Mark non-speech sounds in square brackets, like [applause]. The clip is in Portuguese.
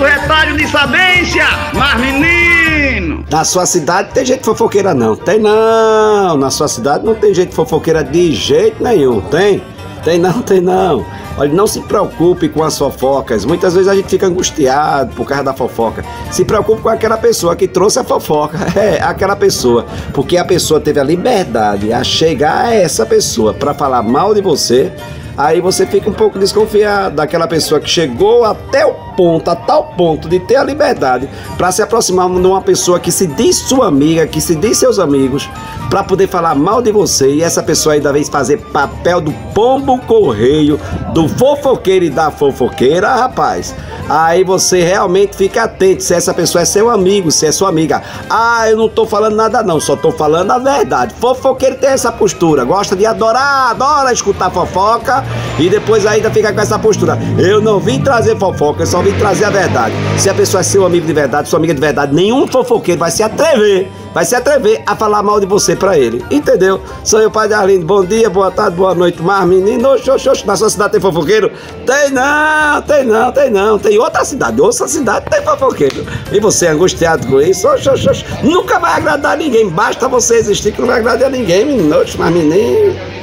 do retalho de sabência, mas menino! Na sua cidade tem gente fofoqueira não? Tem não! Na sua cidade não tem gente fofoqueira de jeito nenhum, tem? Tem não, [laughs] tem não. Olha, não se preocupe com as fofocas. Muitas vezes a gente fica angustiado por causa da fofoca. Se preocupe com aquela pessoa que trouxe a fofoca. [laughs] É, aquela pessoa. Porque a pessoa teve a liberdade a chegar a essa pessoa para falar mal de você aí você fica um pouco desconfiado daquela pessoa que chegou até o ponto, a tal ponto de ter a liberdade para se aproximar de uma pessoa que se diz sua amiga, que se diz seus amigos, para poder falar mal de você e essa pessoa ainda vez fazer papel do pombo correio, do fofoqueiro e da fofoqueira, rapaz. Aí você realmente fica atento se essa pessoa é seu amigo, se é sua amiga. Ah, eu não tô falando nada não, só tô falando a verdade. Fofoqueiro tem essa postura, gosta de adorar, adora escutar fofoca e depois ainda fica com essa postura. Eu não vim trazer fofoca, eu só vim trazer a verdade. Se a pessoa é seu amigo de verdade, sua amiga de verdade, nenhum fofoqueiro vai se atrever, vai se atrever a falar mal de você pra ele. Entendeu? Sou eu, pai de Arlindo. Bom dia, boa tarde, boa noite, mas menino, oxe, na sua cidade tem fofoqueiro? Tem não, tem não, tem não. Tem outra cidade, outra cidade tem fofoqueiro. E você angustiado com isso, oxe, oxe, oxe, nunca vai agradar ninguém. Basta você existir que não vai agradar ninguém, menino, oxe, mas menino.